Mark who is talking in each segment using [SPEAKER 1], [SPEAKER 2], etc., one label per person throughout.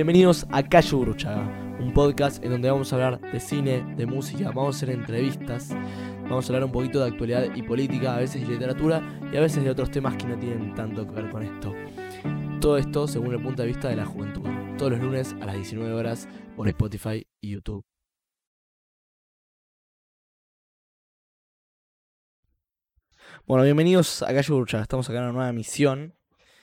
[SPEAKER 1] Bienvenidos a Calle Burruchaga, un podcast en donde vamos a hablar de cine, de música, vamos a hacer entrevistas, vamos a hablar un poquito de actualidad y política, a veces de literatura y a veces de otros temas que no tienen tanto que ver con esto. Todo esto según el punto de vista de la juventud, todos los lunes a las 19 horas por Spotify y YouTube. Bueno, bienvenidos a Calle Burruchaga, estamos acá en una nueva emisión.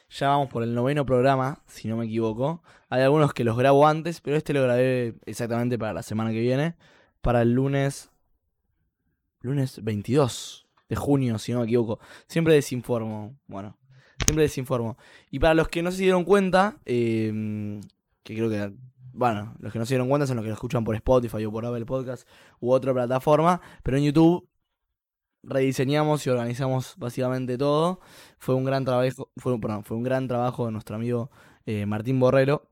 [SPEAKER 1] Ya vamos por el noveno programa, si no me equivoco. Hay algunos que los grabo antes, pero este lo grabé exactamente para la semana que viene. Para el lunes. Lunes 22 de junio, si no me equivoco. Siempre desinformo. Bueno, siempre desinformo. Y para los que no se dieron cuenta, eh, que creo que. Bueno, los que no se dieron cuenta son los que lo escuchan por Spotify o por Apple Podcast u otra plataforma. Pero en YouTube rediseñamos y organizamos básicamente todo. Fue un gran trabajo, fue, perdón, fue un gran trabajo de nuestro amigo eh, Martín Borrero,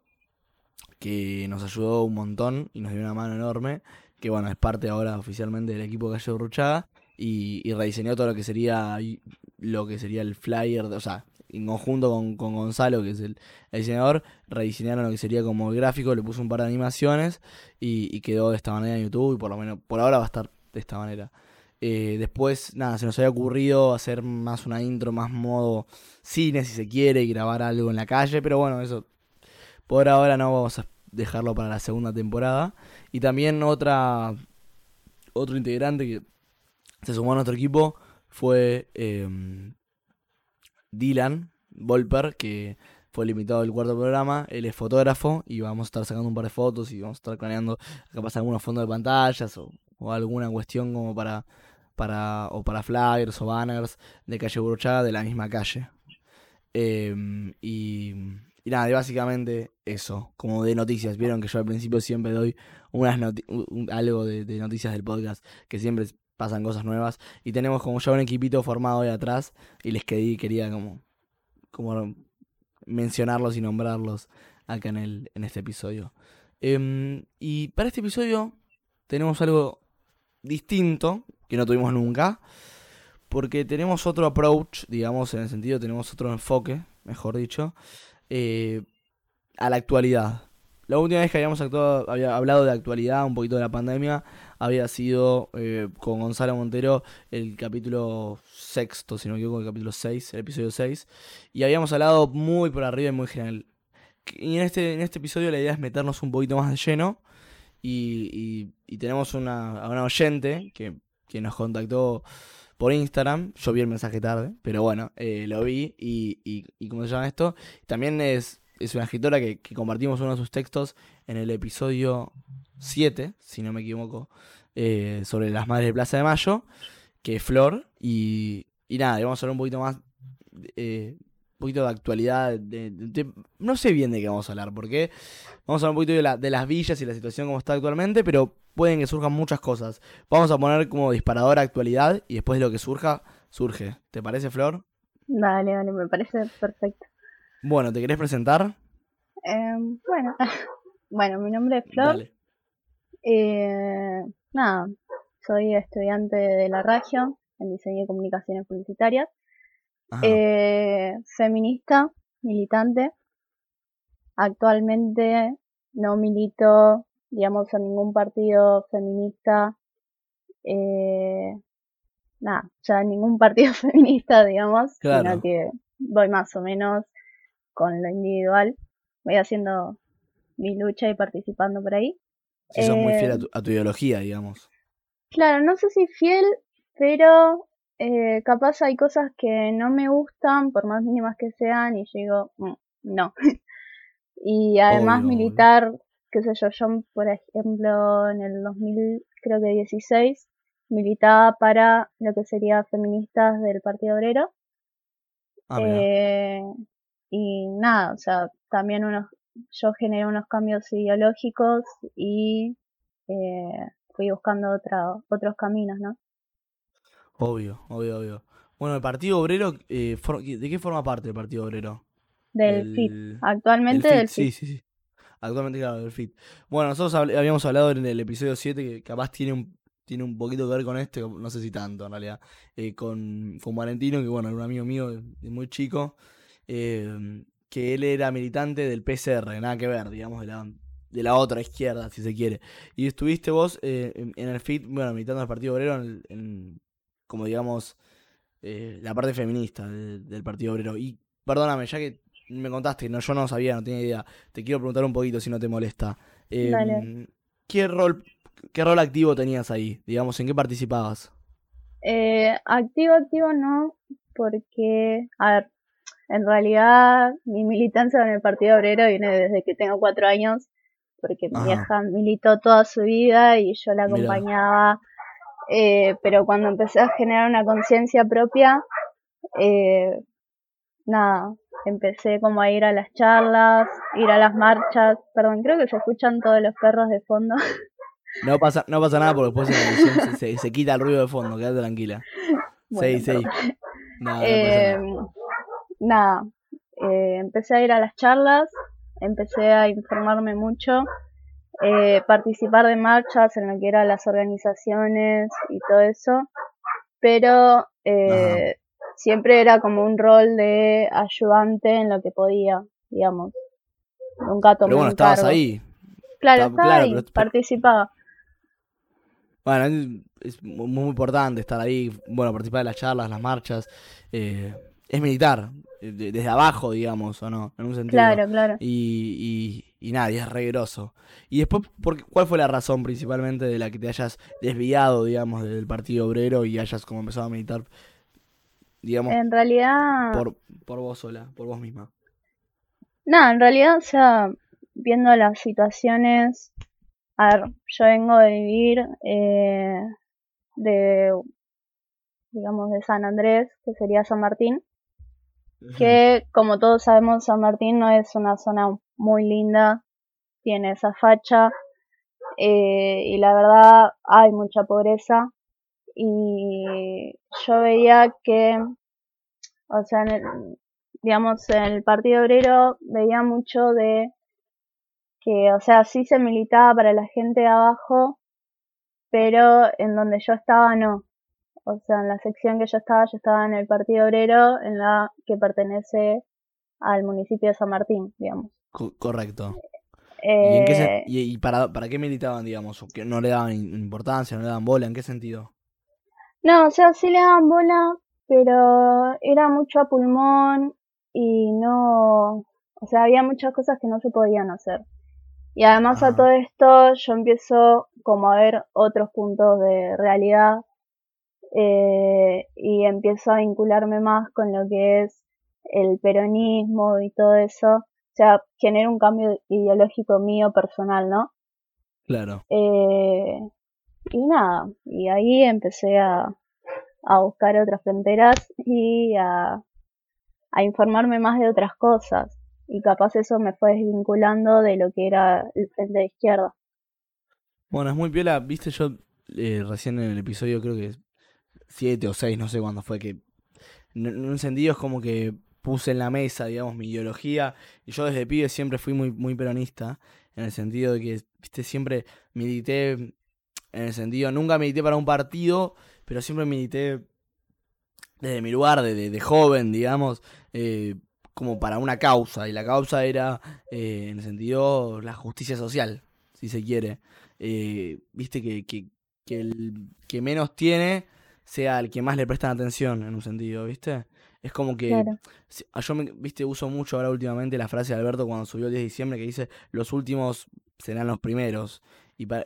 [SPEAKER 1] que nos ayudó un montón y nos dio una mano enorme, que bueno, es parte ahora oficialmente del equipo Calle Ruchaga, y, y rediseñó todo lo que sería lo que sería el flyer, o sea, en conjunto con, con Gonzalo, que es el, diseñador, rediseñaron lo que sería como el gráfico, le puso un par de animaciones y, y quedó de esta manera en YouTube y por lo menos por ahora va a estar de esta manera. Eh, después, nada, se nos había ocurrido hacer más una intro, más modo cine, si se quiere, y grabar algo en la calle, pero bueno, eso por ahora no vamos a dejarlo para la segunda temporada. Y también otra otro integrante que se sumó a nuestro equipo fue em, Dylan Volper, que fue el invitado del cuarto programa. Él es fotógrafo y vamos a estar sacando un par de fotos y vamos a estar planeando capaz algunos fondos de pantallas o alguna cuestión como para para, o para flyers o banners de calle Burchada de la misma calle. Em, y, y, nada, básicamente eso, como de noticias. Vieron que yo al principio siempre doy unas algo de, noticias del podcast, que siempre pasan cosas nuevas. Y tenemos como ya un equipito formado ahí atrás y les quedé, quería como, como mencionarlos y nombrarlos acá en, el, en este episodio. Em, y para este episodio tenemos algo distinto, que no tuvimos nunca, porque tenemos otro approach, digamos, en el sentido, tenemos otro enfoque, mejor dicho, eh, a la actualidad. La última vez que habíamos actuado, había hablado de actualidad, un poquito de la pandemia, había sido eh, con Gonzalo Montero el capítulo sexto, si no me equivoco, el capítulo 6, el episodio 6, y habíamos hablado muy por arriba y muy general. Y en este, en este episodio la idea es meternos un poquito más de lleno, y, y, tenemos una, una oyente que que nos contactó por Instagram. Yo vi el mensaje tarde, pero bueno, eh, lo vi y, y, ¿cómo se llama esto? También es, es una escritora que, compartimos uno de sus textos en el episodio 7, si no me equivoco, eh, sobre las madres de Plaza de Mayo, que es Flor. Y, y nada, vamos a hablar un poquito más eh, poquito de actualidad. De, no sé bien de qué vamos a hablar, porque vamos a hablar un poquito de, la, de las villas y la situación como está actualmente, pero pueden que surjan muchas cosas. Vamos a poner como disparador actualidad y después de lo que surja, surge. ¿Te parece, Flor?
[SPEAKER 2] Vale, vale, me parece perfecto.
[SPEAKER 1] Bueno, ¿te querés presentar?
[SPEAKER 2] Em, bueno, bueno, mi nombre es Flor. Eh, nada, soy estudiante de la radio en diseño y comunicaciones publicitarias. Eh, feminista, militante. Actualmente no milito, digamos, en ningún partido feminista. Eh, nada, ya en ningún partido feminista, digamos, sino que voy más o menos con lo individual. Voy haciendo mi lucha y participando por ahí.
[SPEAKER 1] Si sos muy fiel a tu, a tu, ideología, digamos.
[SPEAKER 2] Claro, no sé si fiel, pero eh, capaz hay cosas que no me gustan, por más mínimas que sean, y yo digo, mm, no. y además militar, qué sé yo, yo por ejemplo en el 2000, creo que 16, militaba para lo que sería feministas del Partido Obrero. Ah, eh, y nada, o sea, también unos, yo generé unos cambios ideológicos y eh, fui buscando otra, otros caminos, ¿no?
[SPEAKER 1] Obvio, obvio, obvio. Bueno, el Partido Obrero, eh, ¿de qué forma parte el Partido Obrero?
[SPEAKER 2] Del FIT. Actualmente del FIT.
[SPEAKER 1] Sí, sí, sí. Actualmente, claro, del FIT. Bueno, nosotros habíamos hablado en el episodio 7 que capaz tiene un, tiene un poquito que ver con este, no sé si tanto en realidad, eh, con, con Valentino, que bueno, era un amigo mío de muy chico. Eh, que él era militante del PCR, nada que ver, digamos, de la, de la otra izquierda, si se quiere. Y estuviste vos eh, en, el FIT, bueno, militando el Partido Obrero, en, como digamos, eh, la parte feminista del, Partido Obrero. Y perdóname, ya que me contaste, no, yo no sabía, no tenía idea, te quiero preguntar un poquito si no te molesta. Em, ¿Qué rol qué rol activo tenías ahí? Digamos, ¿en qué participabas?
[SPEAKER 2] Eh, activo, activo no, porque, a ver, en realidad mi militancia en el Partido Obrero viene desde que tengo cuatro años, porque mi vieja militó toda su vida y yo la acompañaba, eh, pero cuando empecé a generar una conciencia propia, eh, nada, empecé como a ir a las charlas, ir a las marchas, perdón, creo que se escuchan todos los perros de fondo.
[SPEAKER 1] No pasa, no pasa nada porque después se, se, quita el ruido de fondo, quédate tranquila. sí, sí.
[SPEAKER 2] nada, eh, empecé a ir a las charlas, empecé a informarme mucho, eh, participar de marchas en lo que eran las organizaciones y todo eso, pero eh, siempre era como un rol de ayudante en lo que podía, digamos. Nunca tomé
[SPEAKER 1] Pero bueno, estabas ahí.
[SPEAKER 2] Claro, estaba ahí, participaba.
[SPEAKER 1] Bueno, es muy importante estar ahí, bueno, participar de las charlas, las marchas. Eh, es militar, eh, desde abajo, digamos, o no, en un sentido.
[SPEAKER 2] Claro, claro.
[SPEAKER 1] Y, y, y nada, es regroso. Y después, ¿por ¿cuál fue la razón principalmente de la que te hayas desviado, digamos, del Partido Obrero y hayas como empezado a militar, digamos,
[SPEAKER 2] en realidad...
[SPEAKER 1] por, por vos sola, por vos misma?
[SPEAKER 2] No, en realidad, o sea, viendo las situaciones a ver, yo vengo de vivir eh, de, digamos, de San Andrés, que sería San Martín, que como todos sabemos San Martín no es una zona muy linda, tiene esa facha eh, y la verdad hay mucha pobreza y yo veía que, o sea, digamos, en el Partido Obrero veía mucho de que, o sea, sí se militaba para la gente de abajo, pero en donde yo estaba no. O sea, en la sección que yo estaba, yo estaba en el Partido Obrero, en la que pertenece al municipio de San Martín, digamos.
[SPEAKER 1] correcto. Eh, ¿Y, para, para qué militaban, digamos? ¿Que no le daban importancia, no le daban bola? ¿En qué sentido?
[SPEAKER 2] No, o sea, sí le daban bola, pero era mucho a pulmón y no... O sea, había muchas cosas que no se podían hacer. Y además a todo esto yo empiezo como a ver otros puntos de realidad eh, y empiezo a vincularme más con lo que es el peronismo y todo eso. O sea, genera un cambio ideológico mío personal, ¿no?
[SPEAKER 1] Claro.
[SPEAKER 2] Eh, y nada, y ahí empecé a, a buscar otras fronteras y a, a informarme más de otras cosas y capaz eso me fue desvinculando de lo que era el frente de izquierda.
[SPEAKER 1] Bueno, es muy piola, viste, yo eh, recién en el episodio creo que siete o seis, no sé cuándo fue, que en un sentido es como que puse en la mesa, digamos, mi ideología, y yo desde pibe siempre fui muy, muy peronista, en el sentido de que, viste, siempre milité, en el sentido, nunca milité para un partido, pero siempre milité desde mi lugar de, de, joven, digamos, eh, como para una causa, y la causa era, eh, en el sentido, la justicia social, si se quiere. Eh, viste que, que, que, el que menos tiene sea el que más le prestan atención, en un sentido, ¿viste? Es como que yo, me, viste, uso mucho ahora últimamente la frase de Alberto cuando subió el 10 de diciembre que dice, los últimos serán los primeros. Y para,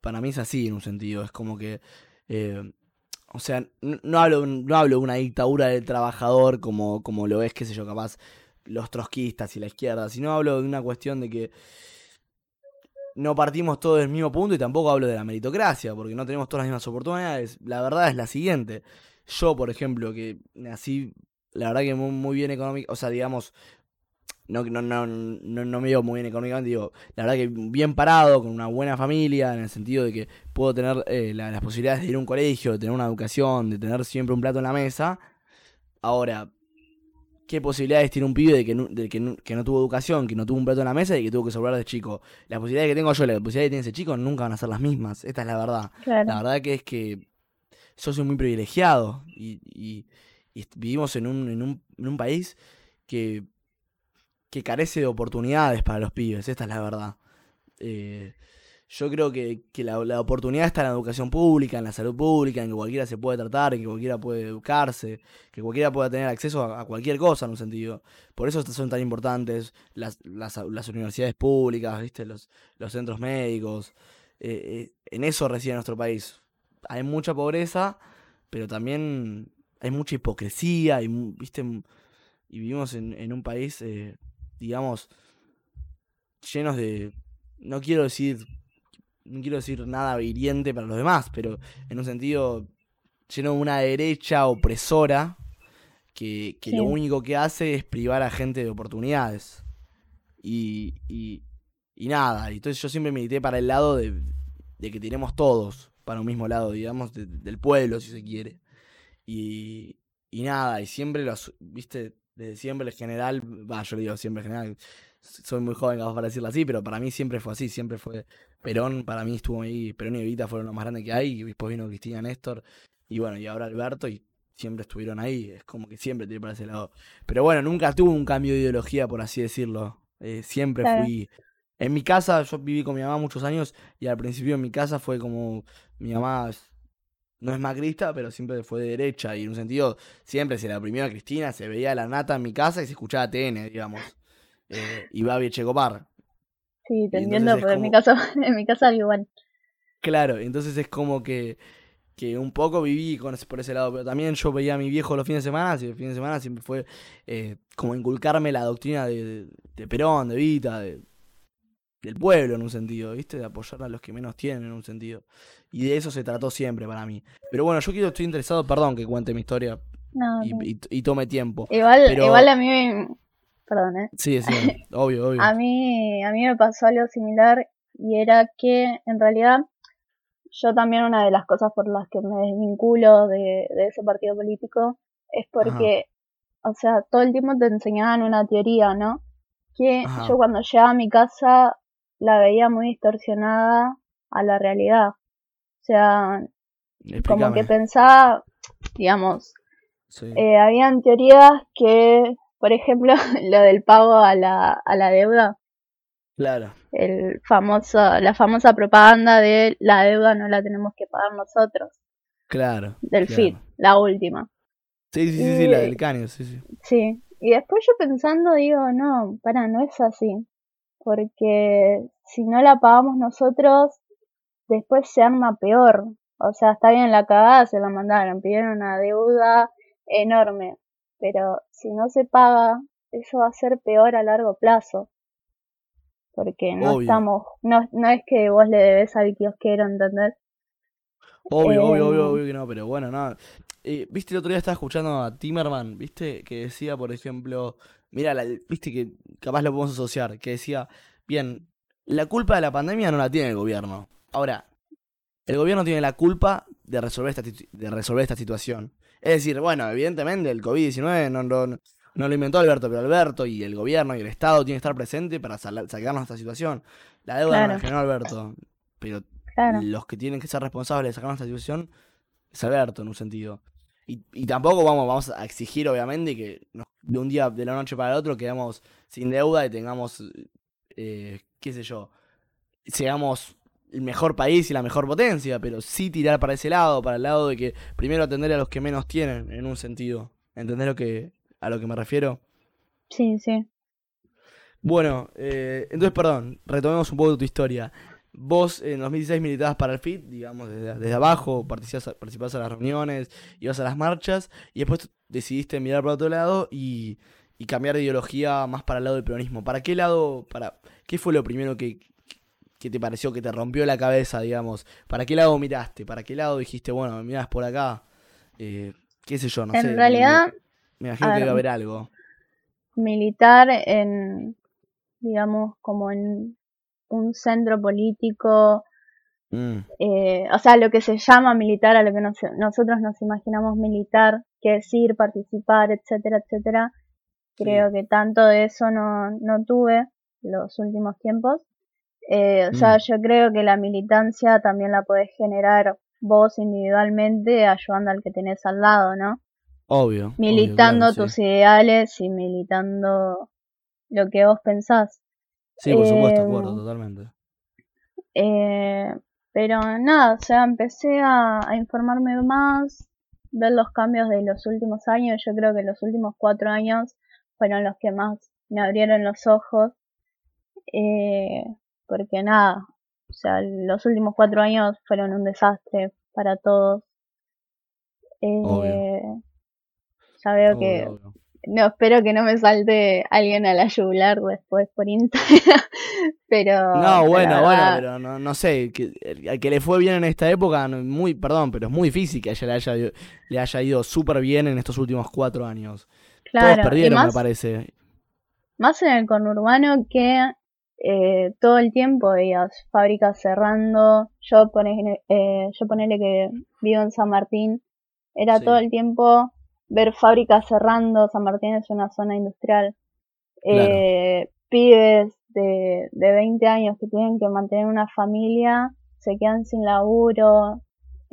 [SPEAKER 1] para mí es así, en un sentido, es como que... Eh, o sea, no, hablo, no hablo de una dictadura del trabajador como, como lo es, qué sé yo, capaz los trotskistas y la izquierda, sino hablo de una cuestión de que no partimos todos del mismo punto y tampoco hablo de la meritocracia, porque no tenemos todas las mismas oportunidades. La verdad es la siguiente. Yo, por ejemplo, que nací, la verdad que muy, bien económico, o sea, digamos, no, no, no, no, no me veo muy bien económicamente, digo, la verdad que bien parado, con una buena familia, en el sentido de que puedo tener eh, las posibilidades de ir a un colegio, de tener una educación, de tener siempre un plato en la mesa. Ahora, ¿qué posibilidades tiene un pibe de que no, de que no, tuvo educación, que no tuvo un plato en la mesa y que tuvo que sobrar de chico? Las posibilidades que tengo yo, las posibilidades que tiene ese chico nunca van a ser las mismas. Esta es la verdad. La verdad que es que yo soy muy privilegiado y, y, vivimos en un, en un, en un país que que carece de oportunidades para los pibes, esta es la verdad. Eh, yo creo que, la, oportunidad está en la educación pública, en la salud pública, en que cualquiera se puede tratar, en que cualquiera puede educarse, que cualquiera pueda tener acceso a, cualquier cosa en un sentido. Por eso son tan importantes las, universidades públicas, ¿viste? Los, los centros médicos. Eh, eh, en eso reside nuestro país. Hay mucha pobreza, pero también hay mucha hipocresía, y, ¿viste? y vivimos en, un país, eh, digamos, llenos de... No quiero decir no quiero decir nada hiriente para los demás, pero en un sentido lleno de una derecha opresora que, lo único que hace es privar a gente de oportunidades. Y, y, y nada, entonces yo siempre milité para el lado de, que tenemos todos, para un mismo lado, digamos, del pueblo, si se quiere. Y, y nada, y siempre los, viste, desde siempre el general, va, yo le digo siempre el general, soy muy joven para decirlo así, pero para mí siempre fue así, siempre fue Perón, para mí estuvo ahí, Perón y Evita fueron los más grandes que hay, y después vino Cristina Néstor, y bueno, y ahora Alberto, y siempre estuvieron ahí, es como que siempre tiré para ese lado. Pero bueno, nunca tuve un cambio de ideología, por así decirlo, eh, siempre fui... En mi casa, yo viví con mi mamá muchos años, y al principio en mi casa fue como, mi mamá no es macrista, pero siempre fue de derecha, y en un sentido, siempre se la oprimió a Cristina, se veía la nata en mi casa y se escuchaba TN, digamos eh, y Babi Echecopar.
[SPEAKER 2] Sí, te entiendo, pero en mi casa, en mi casa igual.
[SPEAKER 1] Claro, entonces es como que, que un poco viví con por ese lado, pero también yo veía a mi viejo los fines de semana, y los fines de semana siempre fue eh, como inculcarme la doctrina de, de Perón, de Vita, de, del pueblo en un sentido, ¿viste? De apoyar a los que menos tienen en un sentido. Y de eso se trató siempre para mí. Pero bueno, yo quiero, estoy interesado, perdón que cuente mi historia y, tome tiempo.
[SPEAKER 2] Igual, igual a mí perdón, ¿eh?
[SPEAKER 1] Sí, sí, obvio, obvio.
[SPEAKER 2] a, mí, a mí me pasó algo similar y era que en realidad yo también una de las cosas por las que me desvinculo de, ese partido político es porque, o sea, todo el tiempo te enseñaban una teoría, ¿no? Que yo cuando llegaba a mi casa la veía muy distorsionada a la realidad. O sea, como que pensaba, digamos, eh, habían teorías que por ejemplo, lo del pago a la, a la deuda.
[SPEAKER 1] Claro.
[SPEAKER 2] El famoso, la famosa propaganda de la deuda no la tenemos que pagar nosotros.
[SPEAKER 1] Claro.
[SPEAKER 2] Del FIT, la última.
[SPEAKER 1] Sí, sí, sí, sí, la del caño, sí, sí.
[SPEAKER 2] Sí. Y después yo pensando digo, no, para, no es así. Porque si no la pagamos nosotros, después se arma peor. O sea, está bien la cagada, se la mandaron, pidieron una deuda enorme pero si no se paga, eso va a ser peor a largo plazo. Porque no estamos, no, no es que vos le debes al kiosquero, ¿entendés?
[SPEAKER 1] Obvio, obvio, obvio, em, obvio que no, pero bueno, nada. Eh, viste, el otro día estaba escuchando a Timerman, viste, que decía, por ejemplo, mira, viste que capaz lo podemos asociar, que decía, bien, la culpa de la pandemia no la tiene el gobierno. Ahora, el gobierno tiene la culpa de resolver esta, de resolver esta situación. Es decir, bueno, evidentemente el COVID-19 no, no, lo inventó Alberto, pero Alberto y el gobierno y el Estado tienen que estar presentes para sacarnos de esta situación. La deuda no la generó Alberto, pero los que tienen que ser responsables de sacarnos de esta situación es Alberto en un sentido. Y, y tampoco vamos, vamos a exigir, obviamente, que de un día de la noche para el otro quedemos sin deuda y tengamos, eh, qué sé yo, seamos el mejor país y la mejor potencia, pero sí tirar para ese lado, para el lado de que primero atender a los que menos tienen, en un sentido. ¿Entendés lo que, a lo que me refiero?
[SPEAKER 2] Sí, sí.
[SPEAKER 1] Bueno, eh, entonces, perdón, retomemos un poco tu historia. Vos en 2016 militabas para el FIT, digamos, desde, abajo, participás, participás a las reuniones, ibas a las marchas, y después decidiste mirar para otro lado y, y cambiar de ideología más para el lado del peronismo. ¿Para qué lado, para qué fue lo primero que, ¿Qué te pareció que te rompió la cabeza, digamos? ¿Para qué lado miraste? ¿Para qué lado dijiste, bueno, miras por acá? Eh, ¿Qué sé yo? No
[SPEAKER 2] en realidad.
[SPEAKER 1] Me, imagino que iba a haber algo.
[SPEAKER 2] Militar en, digamos, como en un centro político. Mm. Eh, o sea, lo que se llama militar, a lo que nosotros nos imaginamos militar, que es ir, participar, etcétera, etcétera. Creo que tanto de eso no, no tuve los últimos tiempos. Eh, o sea, mm. yo creo que la militancia también la podés generar vos individualmente ayudando al que tenés al lado, ¿no?
[SPEAKER 1] Obvio.
[SPEAKER 2] Militando tus ideales y militando lo que vos pensás.
[SPEAKER 1] Sí, por supuesto, acuerdo, totalmente.
[SPEAKER 2] Eh, pero nada, o sea, empecé a, informarme más, ver los cambios de los últimos años. Yo creo que los últimos cuatro años fueron los que más me abrieron los ojos. Eh, porque nada, o sea, los últimos cuatro años fueron un desastre para todos. Eh, ya veo que no espero que no me salte alguien a la yugular después por Instagram, pero...
[SPEAKER 1] No, bueno, bueno, pero no, no sé, que, al que le fue bien en esta época, muy, perdón, pero es muy difícil que ella le haya, le haya ido súper bien en estos últimos cuatro años. Claro, Todos perdieron, me parece.
[SPEAKER 2] Más en el conurbano que eh, todo el tiempo veías fábricas cerrando, yo, ponele, eh, yo ponele que vivo en San Martín, era todo el tiempo ver fábricas cerrando, San Martín es una zona industrial, eh, pibes de, de 20 años que tienen que mantener una familia, se quedan sin laburo,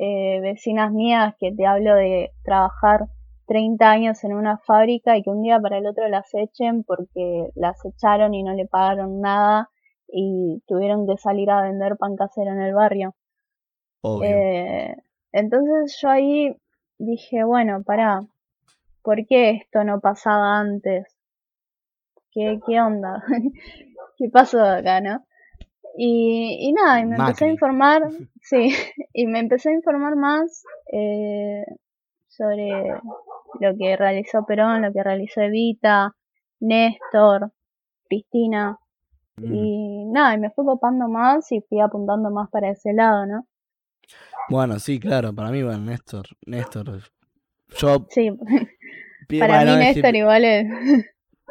[SPEAKER 2] eh, vecinas mías que te hablo de trabajar 30 años en una fábrica y que un día para el otro las echen porque las echaron y no le pagaron nada y tuvieron que salir a vender pan casero en el barrio. Eh, entonces yo ahí dije, bueno, para ¿por qué esto no pasaba antes? ¿Qué, qué onda? ¿Qué pasó acá, no? Y, y nada, y me empecé a informar, sí, y me empecé a informar más eh, sobre lo que realizó Perón, lo que realizó Evita, Néstor, Cristina, mm. y nada, y me fui copando más y fui apuntando más para ese lado, ¿no?
[SPEAKER 1] Bueno, sí, claro, para mí, bueno, Néstor, Néstor, yo
[SPEAKER 2] sí. Para mí Néstor igual es...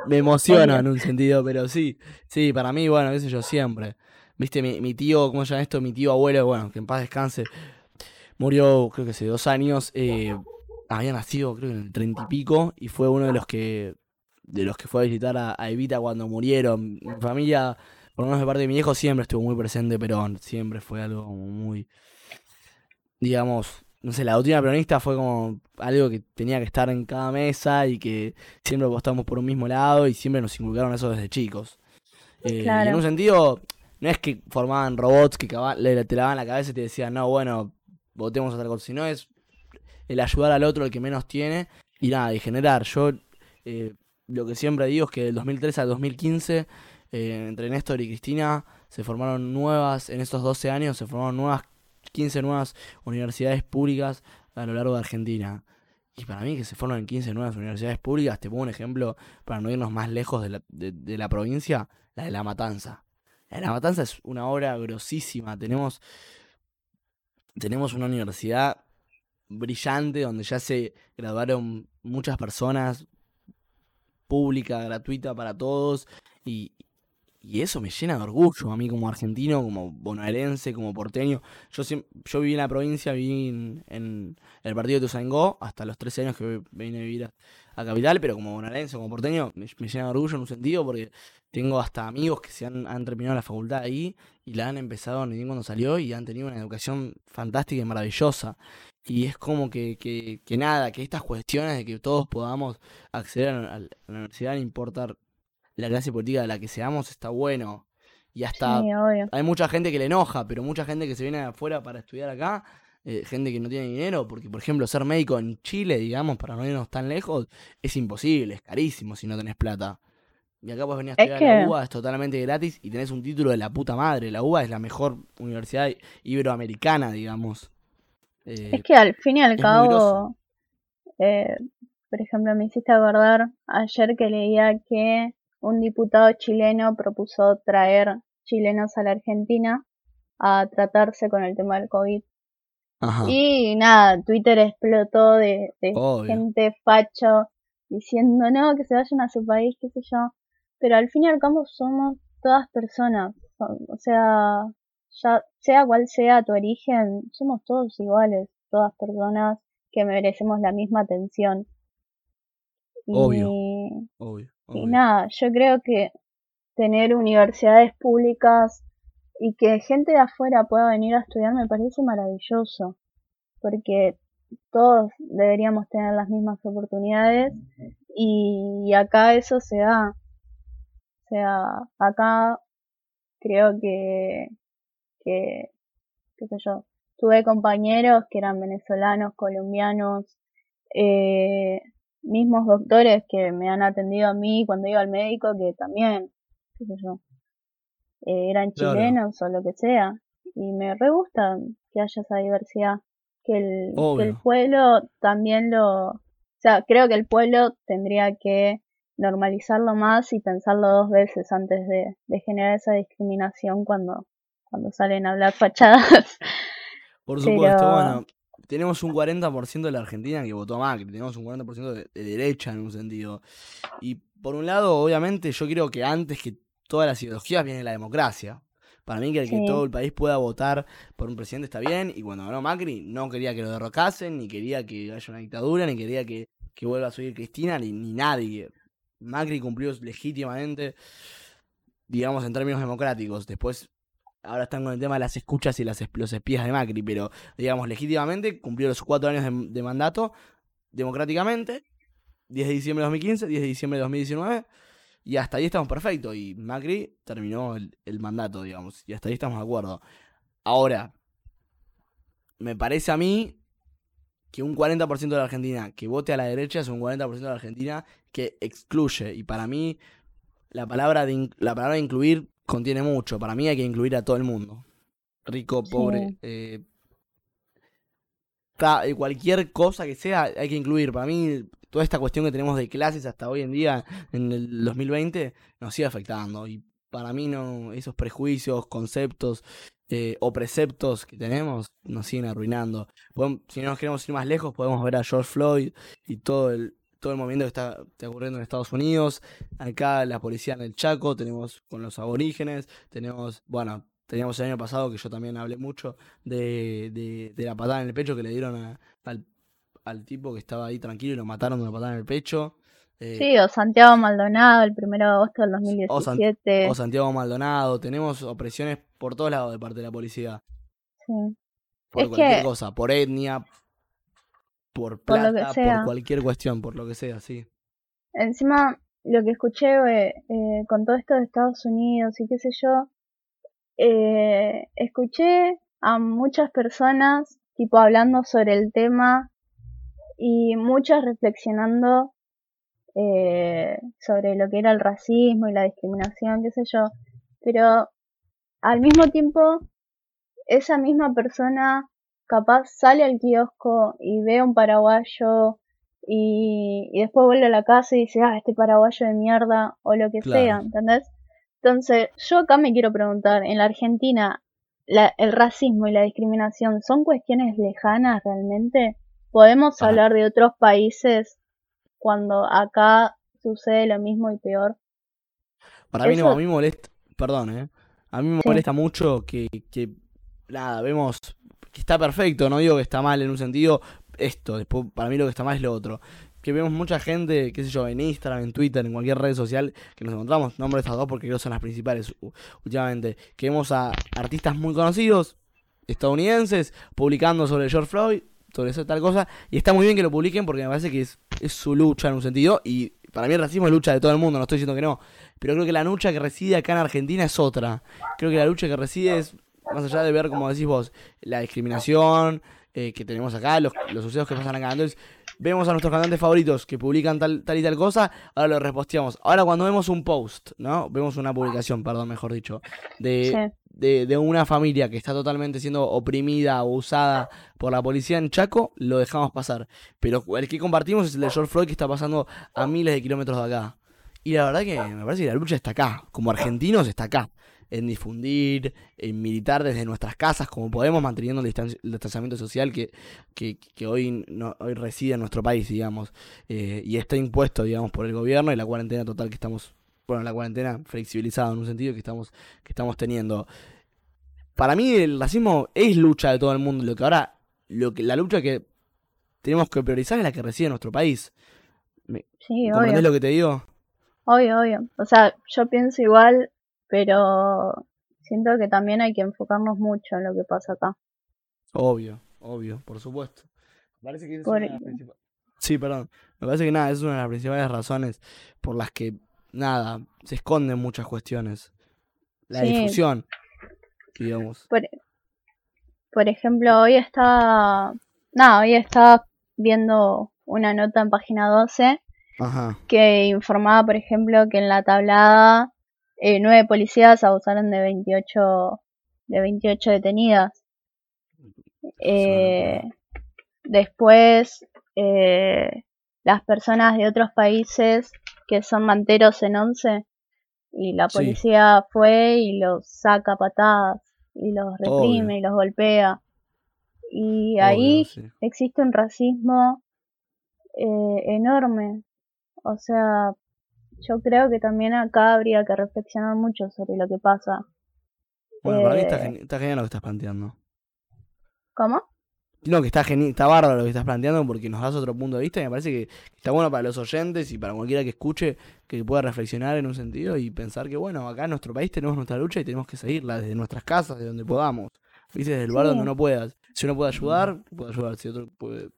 [SPEAKER 1] Me emociona en un sentido, pero sí, sí, para mí, bueno, qué sé yo, siempre. Viste, mi, mi tío, ¿cómo se llama esto? Mi tío abuelo, bueno, que en paz descanse, murió, creo que hace dos años, eh, había nacido, creo en el treinta y pico, y fue uno de los que de los que fue a visitar a, Evita cuando murieron. Mi familia, por lo menos de parte de mi hijo, siempre estuvo muy presente Perón, siempre fue algo muy, digamos, no sé, la doctrina peronista fue como algo que tenía que estar en cada mesa y que siempre apostamos por un mismo lado y siempre nos inculcaron eso desde chicos. Eh, y en un sentido, no es que formaban robots que le, te lavaban la cabeza y te decían, no, bueno, votemos a tal cosa, sino es el ayudar al otro, el que menos tiene, y nada, y generar. Yo eh, lo que siempre digo es que del 2013 al 2015, eh, entre Néstor y Cristina, se formaron nuevas, en estos 12 años se formaron nuevas 15 nuevas universidades públicas a lo largo de Argentina. Y para mí que se forman 15 nuevas universidades públicas, te pongo un ejemplo para no irnos más lejos de la, de, la provincia, la de La Matanza. La de La Matanza es una obra grosísima. Tenemos, tenemos una universidad brillante donde ya se graduaron muchas personas, pública, gratuita para todos. Y, y eso me llena de orgullo a mí como argentino, como bonaerense, como porteño. Yo yo viví en la provincia, viví en, el partido de Tuzangó hasta los 13 años que vine a vivir a, Capital, pero como bonaerense, como porteño, me, llena de orgullo en un sentido porque tengo hasta amigos que se han, terminado la facultad ahí y la han empezado ni bien cuando salió y han tenido una educación fantástica y maravillosa. Y es como que, que, que nada, que estas cuestiones de que todos podamos acceder a, la universidad, no importar la clase política de la que seamos está bueno. Y hasta hay mucha gente que le enoja, pero mucha gente que se viene de afuera para estudiar acá, eh, gente que no tiene dinero, porque por ejemplo ser médico en Chile, digamos, para no irnos tan lejos, es imposible, es carísimo si no tenés plata. Y acá puedes venir a estudiar la UBA, es totalmente gratis y tenés un título de la puta madre. La UBA es la mejor universidad iberoamericana, digamos.
[SPEAKER 2] Eh, es que al fin y al cabo, eh, por ejemplo, me hiciste acordar ayer que leía que un diputado chileno propuso traer chilenos a la Argentina a tratarse con el tema del COVID. Y nada, Twitter explotó de, gente facho diciendo no, que se vayan a su país, qué sé yo. Pero al fin y al cabo somos todas personas. O sea, ya sea cual sea tu origen, somos todos iguales, todas personas que merecemos la misma atención.
[SPEAKER 1] Obvio, obvio.
[SPEAKER 2] Y nada, yo creo que tener universidades públicas y que gente de afuera pueda venir a estudiar me parece maravilloso, porque todos deberíamos tener las mismas oportunidades y acá eso se da. sea, acá creo que, que, qué sé yo, tuve compañeros que eran venezolanos, colombianos, eh, mismos doctores que me han atendido a mí cuando iba al médico que también, qué sé yo, eh, eran chilenos o lo que sea. Y me re gusta que haya esa diversidad. Que el, que el pueblo también lo... O sea, creo que el pueblo tendría que normalizarlo más y pensarlo dos veces antes de, de generar esa discriminación cuando, cuando salen a hablar fachadas.
[SPEAKER 1] Por supuesto, bueno, tenemos un 40% de la Argentina que votó a Macri, tenemos un 40% de, de, derecha en un sentido. Y por un lado, obviamente, yo creo que antes que todas las ideologías viene la democracia. Para mí que, que todo el país pueda votar por un presidente está bien. Y cuando ganó Macri no quería que lo derrocasen, ni quería que haya una dictadura, ni quería que, vuelva a subir Cristina, ni, ni nadie. Macri cumplió legítimamente, digamos, en términos democráticos. Después, ahora están con el tema de las escuchas y las, los espías de Macri, pero, digamos, legítimamente cumplió los cuatro años de, de mandato democráticamente. 10 de diciembre de 2015, 10 de diciembre de 2019 y hasta ahí estamos perfectos. Y Macri terminó el, mandato, digamos. Y hasta ahí estamos de acuerdo. Ahora, me parece a mí que un 40% de la Argentina que vote a la derecha es un 40% de la Argentina que excluye. Y para mí, la palabra, de, la palabra incluir contiene mucho. Para mí hay que incluir a todo el mundo. Rico, pobre. Eh, cualquier cosa que sea, hay que incluir. Para mí, toda esta cuestión que tenemos de clases hasta hoy en día, en el 2020, nos sigue afectando. Y para mí no, esos prejuicios, conceptos eh, o preceptos que tenemos nos siguen arruinando. si no nos queremos ir más lejos, podemos ver a George Floyd y todo el, todo el movimiento que está, ocurriendo en Estados Unidos. Acá la policía en el Chaco, tenemos con los aborígenes, tenemos, bueno, teníamos el año pasado que yo también hablé mucho de, de, la patada en el pecho que le dieron al al tipo que estaba ahí tranquilo y lo mataron de una patada en el pecho.
[SPEAKER 2] Eh, sí, o Santiago Maldonado el 1 de agosto del 2017.
[SPEAKER 1] O, Santiago Maldonado. Tenemos opresiones por todos lados de parte de la policía. Sí. Por cualquier cosa, por etnia, por plata, por, cualquier cuestión, por lo que sea, sí.
[SPEAKER 2] Encima, lo que escuché eh, eh, con todo esto de Estados Unidos y qué sé yo, escuché a muchas personas tipo hablando sobre el tema y muchas reflexionando eh, sobre lo que era el racismo y la discriminación, qué sé yo, pero al mismo tiempo esa misma persona capaz sale al kiosco y ve a un paraguayo y, después vuelve a la casa y dice, ah, este paraguayo de mierda o lo que sea, ¿entendés? Entonces, yo acá me quiero preguntar, en la Argentina, ¿el racismo y la discriminación son cuestiones lejanas realmente? Podemos hablar de otros países cuando acá sucede lo mismo y peor.
[SPEAKER 1] Para mí no, a mí molesta, perdón, ¿eh? A mí me molesta mucho que, que, nada, vemos que está perfecto, no digo que está mal en un sentido, esto, después para mí lo que está mal es lo otro. Que vemos mucha gente, qué sé yo, en Instagram, en Twitter, en cualquier red social, que nos encontramos, nombres estas dos porque creo que son las principales últimamente, que vemos a artistas muy conocidos, estadounidenses, publicando sobre George Floyd, sobre eso tal cosa. Y está muy bien que lo publiquen porque me parece que es, es su lucha en un sentido. Y para mí el racismo es lucha de todo el mundo, no estoy diciendo que no. Pero creo que la lucha que reside acá en Argentina es otra. Creo que la lucha que reside es, más allá de ver, como decís vos, la discriminación eh, que tenemos acá, los, los sucesos que pasan acá. Entonces, vemos a nuestros cantantes favoritos que publican tal, tal y tal cosa, ahora lo reposteamos. Ahora cuando vemos un post, ¿no? Vemos una publicación, perdón, mejor dicho, de, de, de, una familia que está totalmente siendo oprimida o usada por la policía en Chaco, lo dejamos pasar. Pero el que compartimos es el de George Floyd que está pasando a miles de kilómetros de acá. Y la verdad que me parece que la lucha está acá. Como argentinos está acá. En difundir, en militar desde nuestras casas como podemos, manteniendo el, distanciamiento social que, que, hoy, no, hoy reside en nuestro país, digamos. Eh, y está impuesto, digamos, por el gobierno y la cuarentena total que estamos bueno, la cuarentena flexibilizada en un sentido que estamos, que estamos teniendo. Para mí el racismo es lucha de todo el mundo. Lo que ahora, lo que, la lucha que tenemos que priorizar es la que reside en nuestro país.
[SPEAKER 2] sí,
[SPEAKER 1] ¿Comprendés lo que te digo?
[SPEAKER 2] Obvio, obvio. O sea, yo pienso igual, pero siento que también hay que enfocarnos mucho en lo que pasa acá.
[SPEAKER 1] Obvio, obvio, por supuesto. Parece que es una Sí, perdón. Me parece que nada, es una de las principales razones por las que nada, se esconden muchas cuestiones. La difusión, digamos.
[SPEAKER 2] Por, ejemplo, hoy estaba, nada, hoy estaba viendo una nota en página 12 que informaba, por ejemplo, que en la tablada eh, nueve policías abusaron de 28, de 28 detenidas. Eh, después, eh, las personas de otros países que son manteros en once y la policía fue y los saca patadas y los reprime y los golpea. Y ahí existe un racismo eh, enorme. O sea, yo creo que también acá habría que reflexionar mucho sobre lo que pasa.
[SPEAKER 1] Bueno, para mí está, eh, está genial lo que estás planteando.
[SPEAKER 2] ¿Cómo?
[SPEAKER 1] No, que está genial, está bárbaro lo que estás planteando porque nos das otro punto de vista y me parece que está bueno para los oyentes y para cualquiera que escuche que pueda reflexionar en un sentido y pensar que bueno, acá en nuestro país tenemos nuestra lucha y tenemos que seguirla desde nuestras casas, de donde podamos. Dice desde el lugar donde uno pueda. Si uno puede ayudar, puede ayudar. Si otro puede,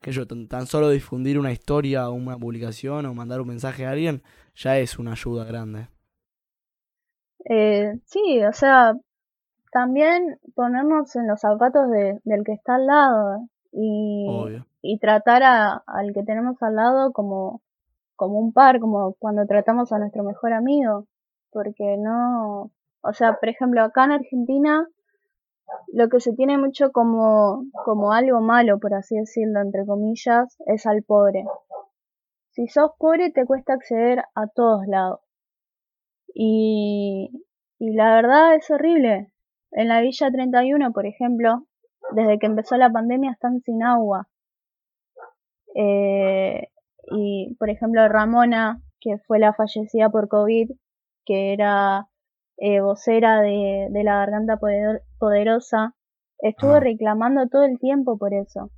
[SPEAKER 1] que yo, tan, solo difundir una historia o una publicación o mandar un mensaje a alguien, ya es una ayuda grande.
[SPEAKER 2] Eh, sí, o sea, también ponernos en los zapatos del que está al lado y, y tratar a, al que tenemos al lado como, como un par, como cuando tratamos a nuestro mejor amigo, porque no, o sea, por ejemplo, acá en Argentina lo que se tiene mucho como, como algo malo, por así decirlo, entre comillas, es al pobre. Si sos pobre te cuesta acceder a todos lados. Y, y la verdad es horrible. En la Villa 31, por ejemplo, desde que empezó la pandemia están sin agua. Eh, y, por ejemplo, Ramona, que fue la fallecida por COVID, que era eh, vocera de, de, la Garganta Poderosa, estuvo reclamando todo el tiempo por eso.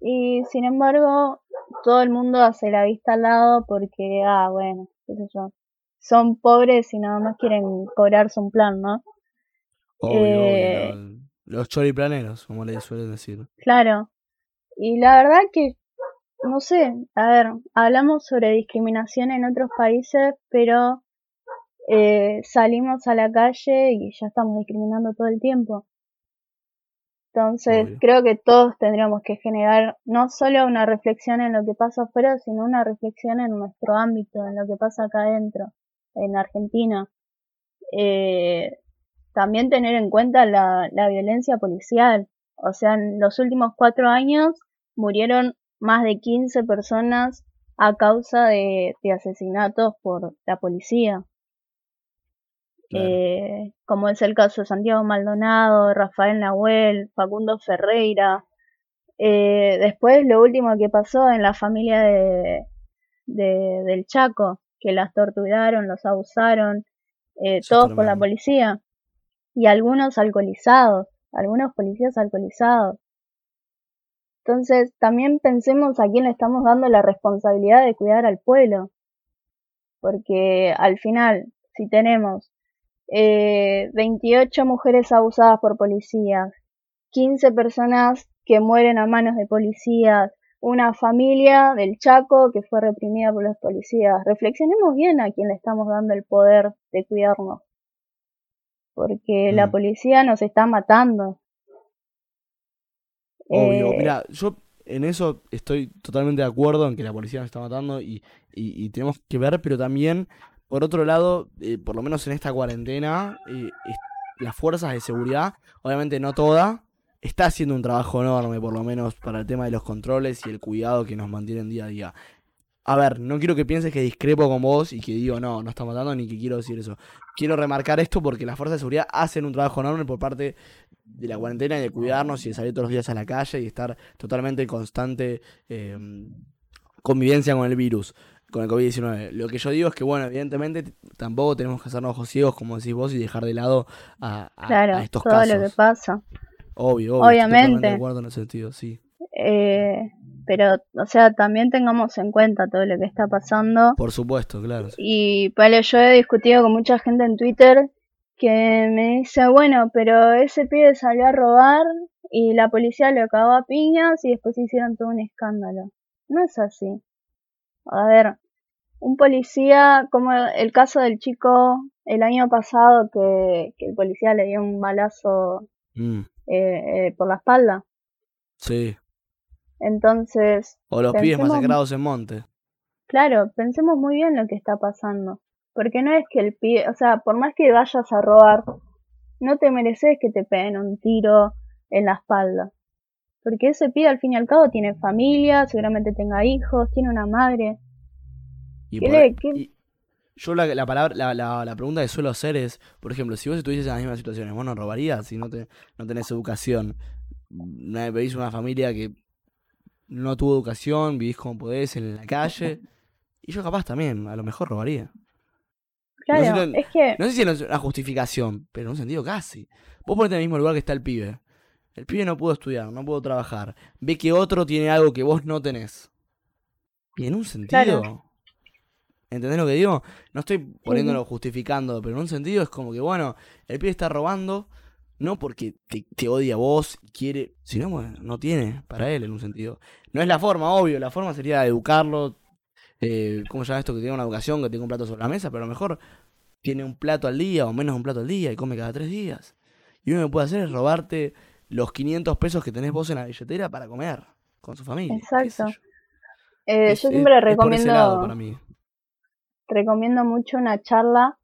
[SPEAKER 2] Y sin embargo, todo el mundo hace la vista al lado porque, ah, bueno, qué sé yo, son pobres y nada más quieren cobrarse un plan, ¿no?
[SPEAKER 1] Eh, los choriplaneros, como le suelen decir.
[SPEAKER 2] Claro. Y la verdad que, no sé, a ver, hablamos sobre discriminación en otros países, pero eh, salimos a la calle y ya estamos discriminando todo el tiempo. Entonces, creo que todos tendríamos que generar no solo una reflexión en lo que pasa afuera, sino una reflexión en nuestro ámbito, en lo que pasa acá adentro, en Argentina. Eh, también tener en cuenta la, violencia policial. O sea, en los últimos cuatro años murieron más de 15 personas a causa de, asesinatos por la policía. Eh, como es el caso de Santiago Maldonado, Rafael Nahuel, Facundo Ferreira. Eh, después lo último que pasó en la familia de, del Chaco, que las torturaron, los abusaron, eh, todos por la policía y algunos alcoholizados, algunos policías alcoholizados. Entonces, también pensemos a quién le estamos dando la responsabilidad de cuidar al pueblo. Porque al final, si tenemos eh, 28 mujeres abusadas por policías, 15 personas que mueren a manos de policías, una familia del Chaco que fue reprimida por los policías. Reflexionemos bien a quién le estamos dando el poder de cuidarnos porque la mm. policía nos está matando.
[SPEAKER 1] Obvio, eh, mira, yo en eso estoy totalmente de acuerdo en que la policía nos está matando y, y, tenemos que ver, pero también, por otro lado, eh, por lo menos en esta cuarentena, eh, las fuerzas de seguridad, obviamente no todas, está haciendo un trabajo enorme, por lo menos para el tema de los controles y el cuidado que nos mantienen día a día. A ver, no quiero que pienses que discrepo con vos y que digo, no, no está matando, ni que quiero decir eso. Quiero remarcar esto porque las fuerzas de seguridad hacen un trabajo enorme por parte de la cuarentena y de cuidarnos y de salir todos los días a la calle y estar totalmente en constante em, convivencia con el virus, con el COVID-19. Lo que yo digo es que, bueno, evidentemente tampoco tenemos que hacernos ojos ciegos, como decís vos, y dejar de lado a, a,
[SPEAKER 2] claro,
[SPEAKER 1] estos
[SPEAKER 2] todo lo que pasa.
[SPEAKER 1] Obvio, obvio.
[SPEAKER 2] Obviamente.
[SPEAKER 1] de acuerdo en ese sentido, sí.
[SPEAKER 2] Eh, pero, o sea, también tengamos en cuenta todo lo que está pasando.
[SPEAKER 1] Por supuesto, claro.
[SPEAKER 2] Y vale, yo he discutido con mucha gente en Twitter que me dice, bueno, pero ese pibe salió a robar y la policía lo acabó a piñas y después hicieron todo un escándalo. No es así. A ver, un policía, como el caso del chico el año pasado que, el policía le dio un balazo mm. eh, eh, por la espalda.
[SPEAKER 1] Sí.
[SPEAKER 2] Entonces.
[SPEAKER 1] O los pies masacrados en monte.
[SPEAKER 2] Claro, pensemos muy bien lo que está pasando. Porque no es que el pie, o sea, por más que vayas a robar, no te mereces que te peguen un tiro en la espalda. Porque ese pibe al fin y al cabo tiene familia, seguramente tenga hijos, tiene una madre.
[SPEAKER 1] Y, yo la, la palabra, la, la, pregunta que suelo hacer es, por ejemplo, si vos estuvieses en las mismas situaciones, vos no robarías si no, te, no tenés educación. Una, vivís una familia que no tuvo educación, vivís como podés en la calle. Y yo capaz también, a lo mejor robaría.
[SPEAKER 2] Claro,
[SPEAKER 1] no
[SPEAKER 2] es que...
[SPEAKER 1] No sé si es una justificación, pero en un sentido casi. Vos ponete en el mismo lugar que está el pibe. El pibe no pudo estudiar, no pudo trabajar. Ve que otro tiene algo que vos no tenés. Y en un sentido... ¿Entendés lo que digo? No estoy poniéndolo justificando, pero en un sentido es como que, bueno, el pibe está robando, no porque te, odia a vos, quiere, sino bueno, no tiene para él en un sentido. No es la forma, obvio, la forma sería educarlo, eh, ¿cómo se llama esto? Que tenga una educación, que tenga un plato sobre la mesa, pero a lo mejor tiene un plato al día o menos un plato al día y come cada tres días. Y uno que puede hacer es robarte los 500 pesos que tenés vos en la billetera para comer con su familia.
[SPEAKER 2] Exacto. Eh, yo siempre recomiendo recomiendo mucho una charla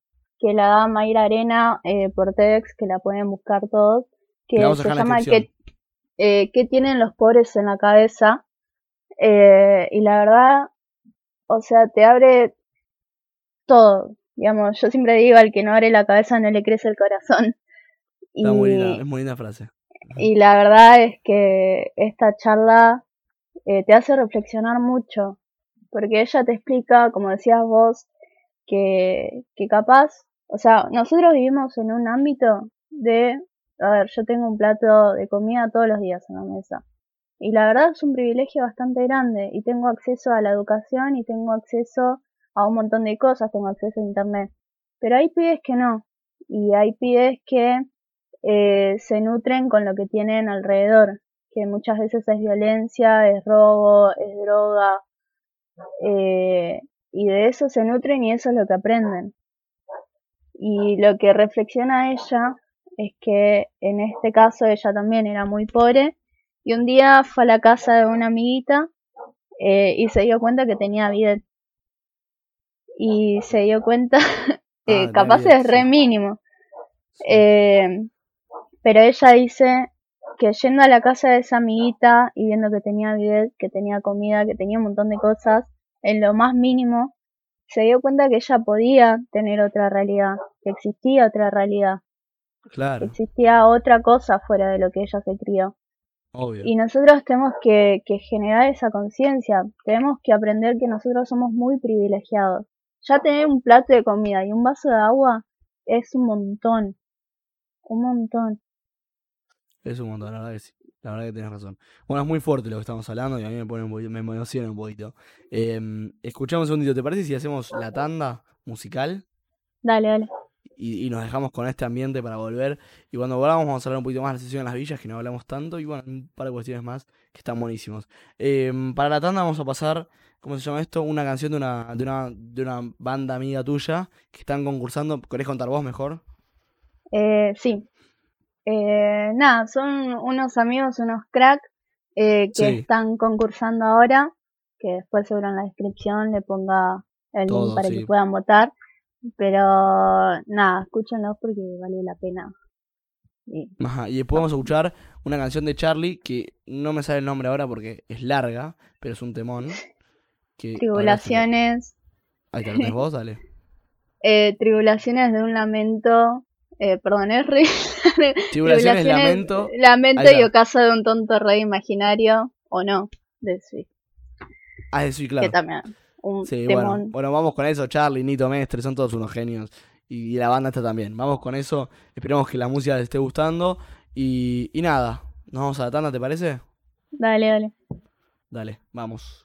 [SPEAKER 2] que la da Mayra Arena eh, por TEDx, que la pueden buscar todos, que se llama ¿Qué, eh, ¿Qué, tienen los pobres en la cabeza? Eh, y la verdad, o sea, te abre todo. Digamos, yo siempre digo, al que no abre la cabeza no le crece el corazón.
[SPEAKER 1] Está muy linda, es muy linda frase.
[SPEAKER 2] Y la verdad es que esta charla te hace reflexionar mucho, porque ella te explica, como decías vos, que, que capaz, o sea, nosotros vivimos en un ámbito de, a ver, yo tengo un plato de comida todos los días en la mesa. Y la verdad es un privilegio bastante grande y tengo acceso a la educación y tengo acceso a un montón de cosas, tengo acceso a internet. Pero hay pibes que no. Y hay pibes que eh, se nutren con lo que tienen alrededor, que muchas veces es violencia, es robo, es droga, eh, y de eso se nutren y eso es lo que aprenden. Y lo que reflexiona ella es que en este caso ella también era muy pobre y un día fue a la casa de una amiguita eh, y se dio cuenta que tenía vida. Y se dio cuenta eh, capaz es re mínimo. Eh, pero ella dice que yendo a la casa de esa amiguita y viendo que tenía bidet, que tenía comida, que tenía un montón de cosas, en lo más mínimo, se dio cuenta que ella podía tener otra realidad, que existía otra realidad.
[SPEAKER 1] Claro.
[SPEAKER 2] Que existía otra cosa fuera de lo que ella se crió.
[SPEAKER 1] Obvio.
[SPEAKER 2] Y nosotros tenemos que, que generar esa conciencia, tenemos que aprender que nosotros somos muy privilegiados. Ya tener un plato de comida y un vaso de agua es un montón, un montón.
[SPEAKER 1] Es un montón, la verdad que sí. La verdad que tienes razón. Bueno, es muy fuerte lo que estamos hablando y a mí me pone me emociona un poquito. Eh, escuchamos un segundito, ¿te parece si hacemos la tanda musical?
[SPEAKER 2] Dale, dale.
[SPEAKER 1] Y, nos dejamos con este ambiente para volver. Y cuando volvamos vamos a hablar un poquito más de la sesión en las villas, que no hablamos tanto. Y bueno, un par de cuestiones más que están buenísimos. Em, para la tanda vamos a pasar, ¿cómo se llama esto? Una canción de una, de una, de una banda amiga tuya que están concursando. ¿Querés contar vos mejor?
[SPEAKER 2] Eh, sí, eh, nada, son unos amigos, unos cracks eh, que están concursando ahora, que después seguro en la descripción le ponga el link para que puedan votar. Pero nada, escúchenlos porque vale la pena.
[SPEAKER 1] Y... y después vamos a escuchar una canción de Charlie que no me sale el nombre ahora porque es larga, pero es un temón.
[SPEAKER 2] tribulaciones.
[SPEAKER 1] Ahí te vos, dale.
[SPEAKER 2] Eh, tribulaciones de un lamento eh, perdón, es re...
[SPEAKER 1] Tribulaciones, lamento.
[SPEAKER 2] Lamento y ocaso de un tonto rey imaginario, o no, de Sweet.
[SPEAKER 1] Ah, de Sweet, claro.
[SPEAKER 2] Que también, un
[SPEAKER 1] sí, bueno, bueno, vamos con eso, Charlie, Nito Mestre, son todos unos genios. Y, la banda está también. Vamos con eso, esperemos que la música les esté gustando. Y, y nada, nos vamos a la tanda, ¿te parece?
[SPEAKER 2] Dale, dale.
[SPEAKER 1] Dale, vamos.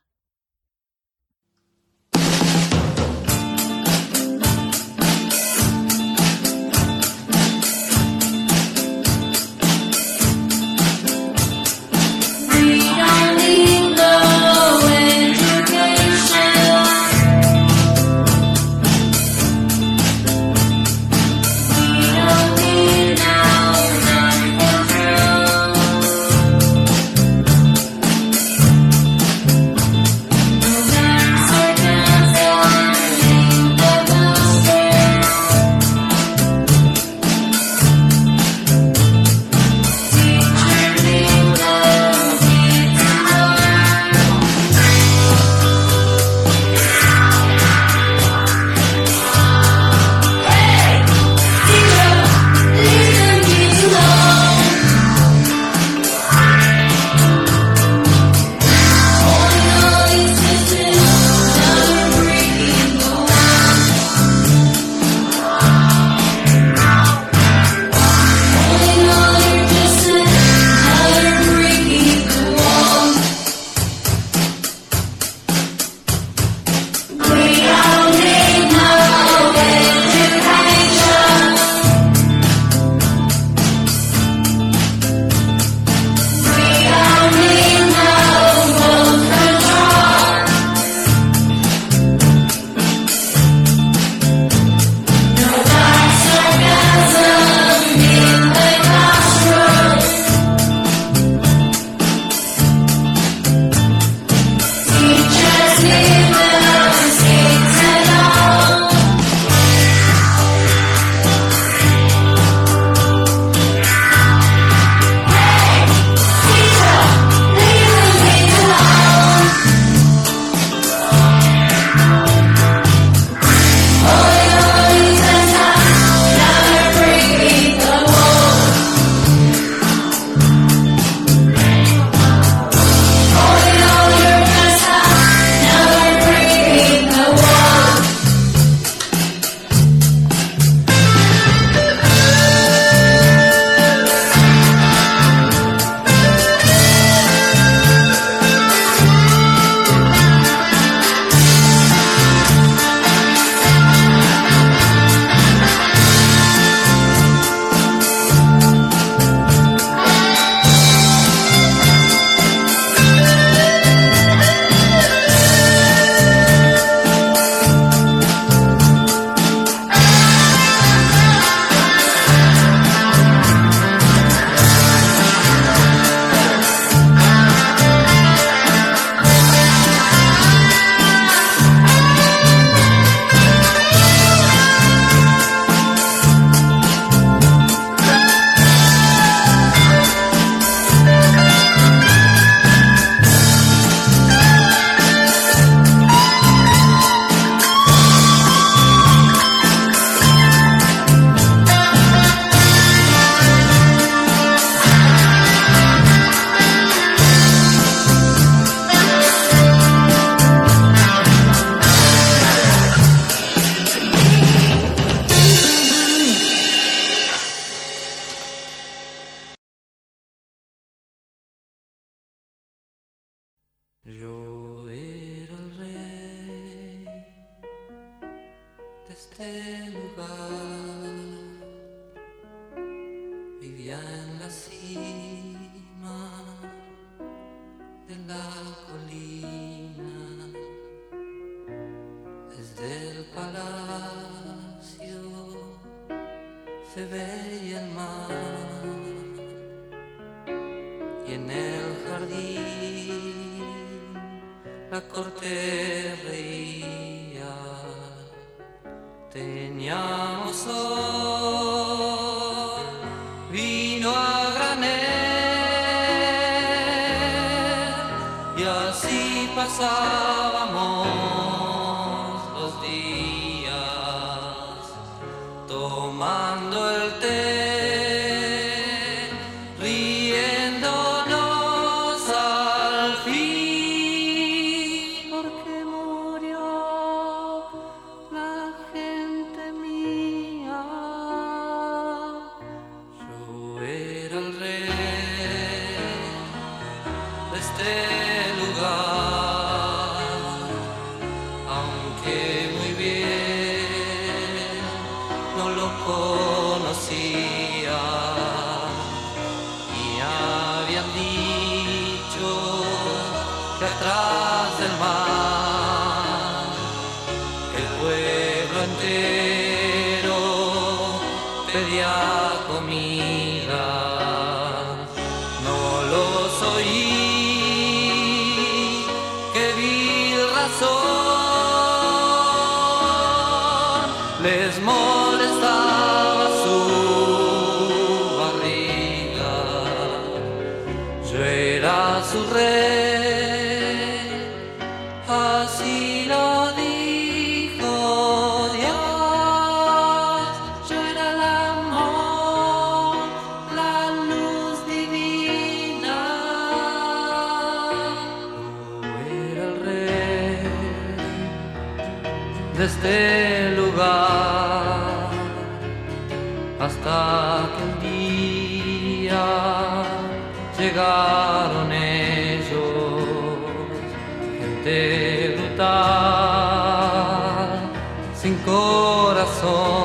[SPEAKER 3] corazón.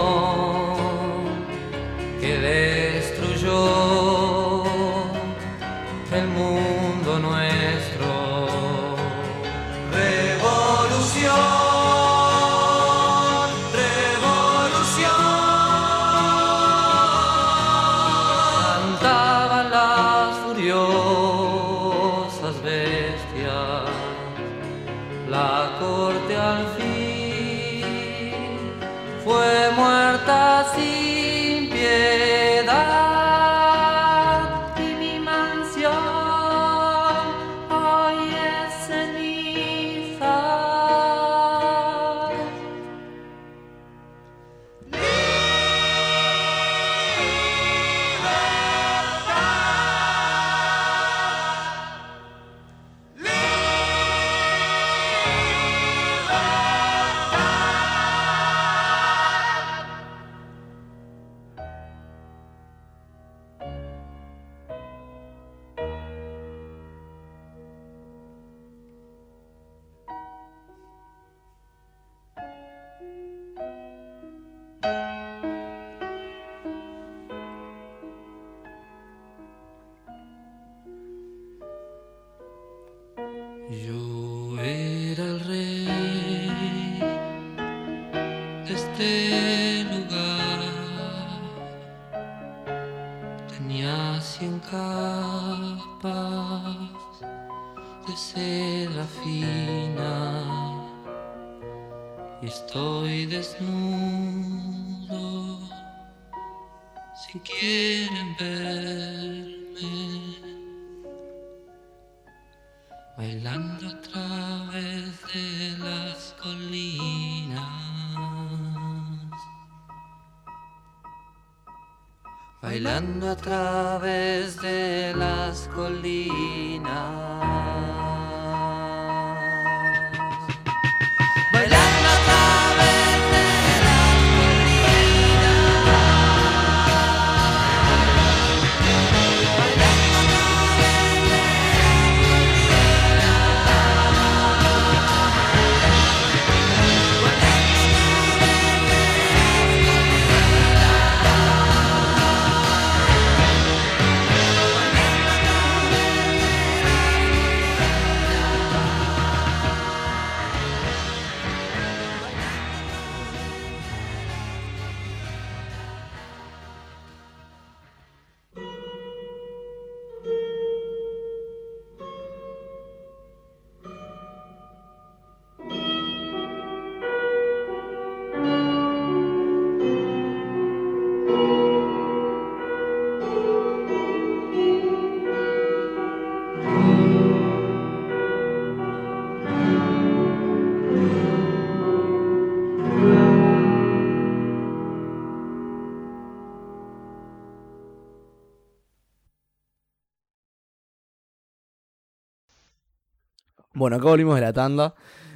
[SPEAKER 3] y estoy desnudo. Si quieren verme bailando a través de las colinas, bailando a través de las colinas.
[SPEAKER 1] Bueno, acá volvimos de la tanda.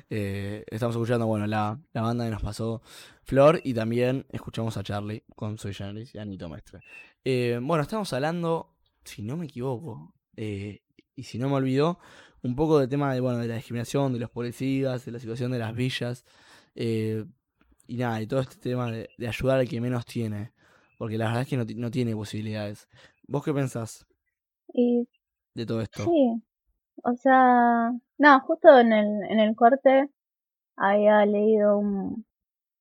[SPEAKER 1] Eh, estamos escuchando, bueno, la, la, banda que nos pasó Flor y también escuchamos a Charlie con Soy Janice y Anito Mestre. Eh, bueno, estamos hablando, si no me equivoco, eh, y si no me olvidó, un poco del tema de, bueno, de la discriminación, de los policías, de la situación de las villas, y nada, y todo este tema de, ayudar al que menos tiene, porque la verdad es que no, no tiene posibilidades. ¿Vos qué pensás de todo esto?
[SPEAKER 2] Sí, o sea, no, justo en el, en el corte había leído un,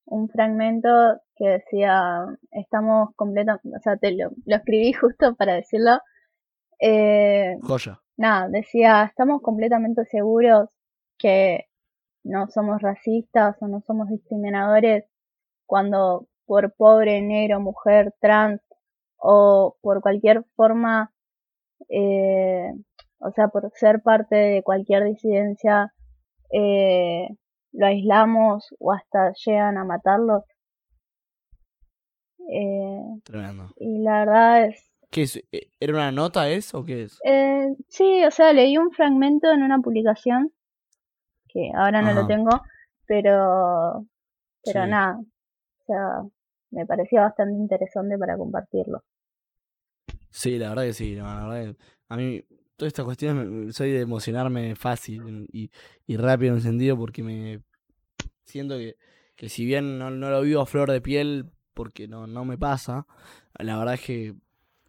[SPEAKER 2] un fragmento que decía, estamos completamente, o sea, te lo, lo, escribí justo para decirlo. Eh,
[SPEAKER 1] Joya.
[SPEAKER 2] Nada, decía, estamos completamente seguros que no somos racistas o no somos discriminadores cuando por pobre, negro, mujer, trans o por cualquier forma eh, o sea, por ser parte de cualquier disidencia, eh, lo aislamos o hasta llegan a matarlos.
[SPEAKER 1] Eh, Tremendo.
[SPEAKER 2] Y la verdad es...
[SPEAKER 1] ¿Qué es? Eh, ¿Era una nota eso o qué es?
[SPEAKER 2] Eh, sí, o sea, leí un fragmento en una publicación, que ahora no lo tengo, pero, pero nada, o sea, me parecía bastante interesante para compartirlo.
[SPEAKER 1] Sí, la verdad que sí, la verdad que a mí todas estas cuestiones soy de emocionarme fácil y, y rápido en un sentido porque me siento que, que si bien no, no, lo vivo a flor de piel porque no, no me pasa, la verdad es que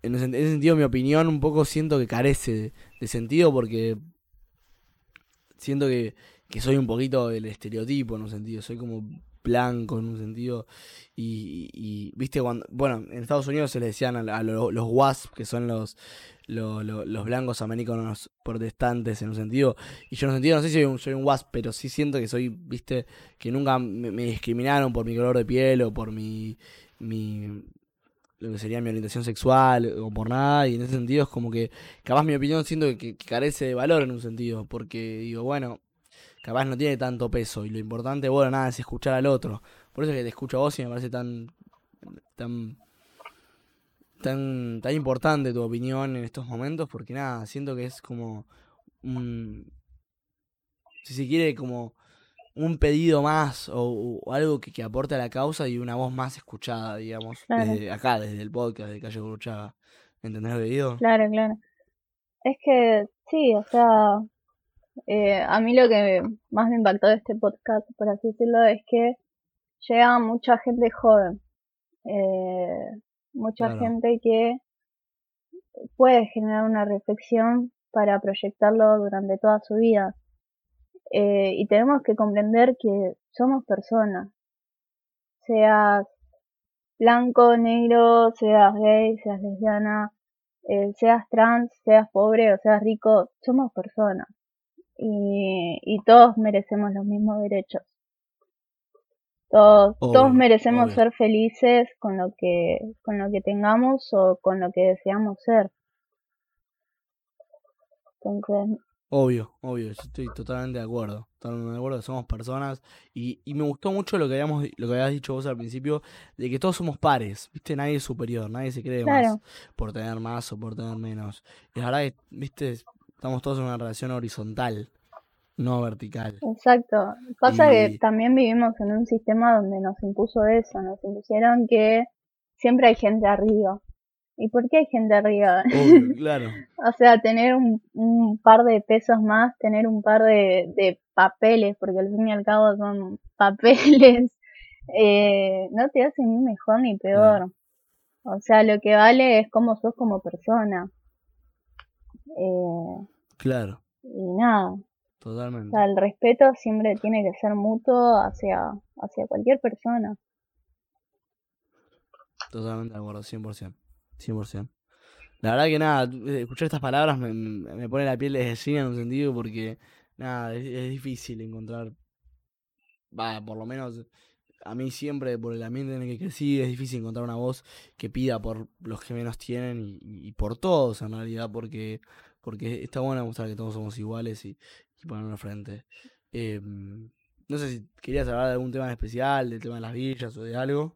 [SPEAKER 1] en ese, sentido mi opinión un poco siento que carece de, sentido porque siento que, que soy un poquito el estereotipo en un sentido, soy como blanco en un sentido. Y, viste, cuando, bueno, en Estados Unidos se le decían a, los WASP, que son los, los blancos americanos protestantes en un sentido. Y yo en un sentido, no sé si soy un, soy un WASP, pero sí siento que soy, viste, que nunca me, discriminaron por mi color de piel o por mi, mi lo que sería mi orientación sexual o por nada y en ese sentido es como que capaz mi opinión siento que, carece de valor en un sentido porque digo bueno capaz no tiene tanto peso. Y lo importante, bueno, nada, es escuchar al otro. Por eso es que te escucho a vos y me parece tan. tan. tan, tan importante tu opinión en estos momentos, porque nada, siento que es como. un. si se quiere, como un pedido más o, algo que, que, aporte a la causa y una voz más escuchada, digamos, desde acá, desde el podcast de Calle Gruchaga. ¿Entendés lo que digo?
[SPEAKER 2] Claro, claro. Es que sí, o sea, eh, a mí lo que más me impactó de este podcast, por así decirlo, es que llega mucha gente joven. Eh, mucha gente que puede generar una reflexión para proyectarlo durante toda su vida. Eh, y tenemos que comprender que somos personas. Seas blanco, negro, seas gay, seas lesbiana, seas trans, seas pobre o seas rico, somos personas y, y todos merecemos los mismos derechos. Todos, todos merecemos ser felices con lo que con lo que tengamos o con lo que deseamos ser.
[SPEAKER 1] obvio, obvio, estoy totalmente de acuerdo. Totalmente de acuerdo, somos personas y, y me gustó mucho lo que habíamos lo que habías dicho vos al principio de que todos somos pares, ¿viste? Nadie es superior, nadie se cree más por tener más o por tener menos. Y la verdad ¿viste? Estamos todos en una relación horizontal, no vertical.
[SPEAKER 2] Exacto. Pasa que también vivimos en un sistema donde nos impuso eso, nos impusieron que siempre hay gente arriba. ¿Y por qué hay gente arriba?
[SPEAKER 1] claro.
[SPEAKER 2] o sea, tener un, un, par de pesos más, tener un par de, de papeles, porque al fin y al cabo son papeles, eh, no te hace ni mejor ni peor. O sea, lo que vale es cómo sos como persona. Eh,
[SPEAKER 1] claro.
[SPEAKER 2] Y nada.
[SPEAKER 1] Totalmente.
[SPEAKER 2] O sea, el respeto siempre tiene que ser mutuo hacia, hacia cualquier persona.
[SPEAKER 1] Totalmente de acuerdo, 100%. 100%. La verdad que nada, escuchar estas palabras me, me pone la piel de gallina en un sentido porque, nada, es, es difícil encontrar, va, por lo menos a mí siempre, por el ambiente en el que crecí, es difícil encontrar una voz que pida por los que menos tienen y, por todos en realidad, porque, porque está bueno mostrar que todos somos iguales y, y ponerlo frente. Em, no sé si querías hablar de algún tema especial, del tema de las villas o de algo.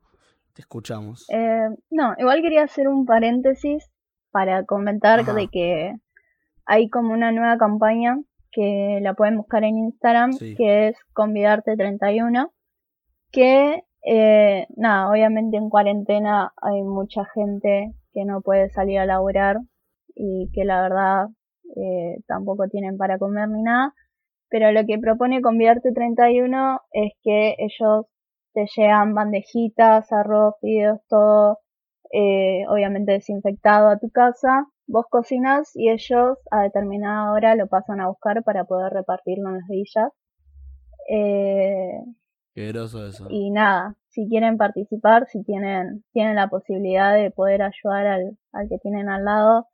[SPEAKER 1] Te escuchamos.
[SPEAKER 2] Eh, no, igual quería hacer un paréntesis para comentar de que hay como una nueva campaña que la pueden buscar en Instagram, que es convidarte31, que eh, nada, obviamente en cuarentena hay mucha gente que no puede salir a laburar y que la verdad eh, tampoco tienen para comer ni nada, pero lo que propone Convidarte 31 es que ellos te llevan bandejitas, arroz, fideos, todo eh, obviamente desinfectado a tu casa, vos cocinas y ellos a determinada hora lo pasan a buscar para poder repartirlo en las villas.
[SPEAKER 1] Eh, Qué groso eso.
[SPEAKER 2] Y nada, si quieren participar, si tienen, tienen la posibilidad de poder ayudar al, al que tienen al lado,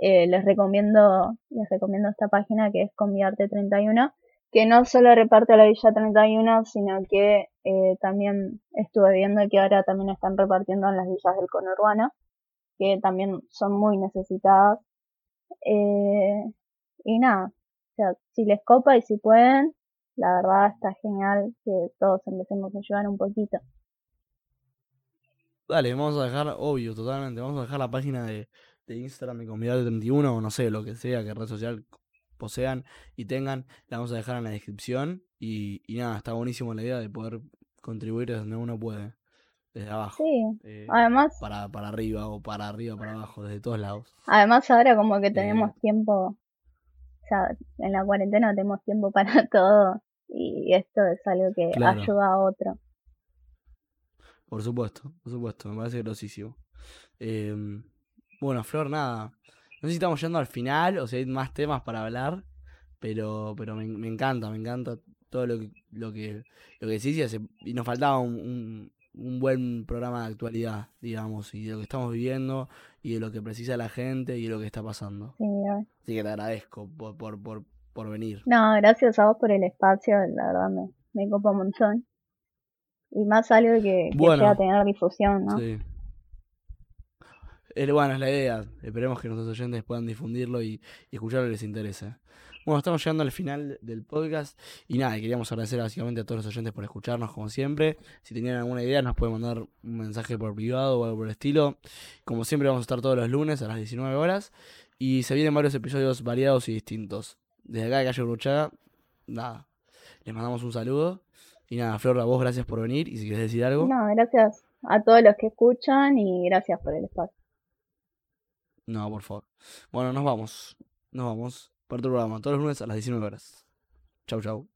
[SPEAKER 2] eh, les recomiendo les recomiendo esta página que es Conviarte 31 que no solo reparte la Villa 31 sino que eh, también estuve viendo que ahora también están repartiendo en las villas del conurbano que también son muy necesitadas eh, y nada o sea si les copa y si pueden la verdad está genial que todos empecemos a ayudar un poquito
[SPEAKER 1] Dale, vamos a dejar, obvio, totalmente, vamos a dejar la página de, de Instagram de Comunidad 31 o no sé, lo que sea que red social posean y tengan, la vamos a dejar en la descripción. Y, y nada, está buenísimo la idea de poder contribuir desde donde uno puede, desde abajo.
[SPEAKER 2] Sí, eh, además.
[SPEAKER 1] Para, para arriba o para arriba, para abajo, desde todos lados.
[SPEAKER 2] Además, ahora como que tenemos eh, tiempo, o sea, en la cuarentena tenemos tiempo para todo. Y esto es algo que ayuda a otro.
[SPEAKER 1] Por supuesto, por supuesto, me parece grosísimo. Eh, bueno, Flor, nada. No sé si estamos yendo al final o si hay más temas para hablar, pero, pero me, encanta, me encanta todo lo que, lo que, lo que decís y, nos faltaba un, un, buen programa de actualidad, digamos, y de lo que estamos viviendo y de lo que precisa la gente y de lo que está pasando.
[SPEAKER 2] Sí,
[SPEAKER 1] Así que te agradezco por, por, por, por venir.
[SPEAKER 2] No, gracias a vos por el espacio, la verdad me, me copa un montón. Y más algo que, que bueno, tener difusión, ¿no? Sí
[SPEAKER 1] bueno, es la idea. Esperemos que nuestros oyentes puedan difundirlo y, y escucharlo les interese. Bueno, estamos llegando al final del podcast y nada, queríamos agradecer básicamente a todos los oyentes por escucharnos como siempre. Si tenían alguna idea nos pueden mandar un mensaje por privado o algo por el estilo. Como siempre vamos a estar todos los lunes a las 19 horas y se vienen varios episodios variados y distintos. Desde acá de Calle Bruchaga, nada, les mandamos un saludo. Y nada, Flor, a vos gracias por venir y si quieres decir algo.
[SPEAKER 2] No, gracias a todos los que escuchan y gracias por el espacio.
[SPEAKER 1] No, por favor. Bueno, nos vamos. Nos vamos. Para otro programa. Todos los lunes a las 19 horas. Chau, chau.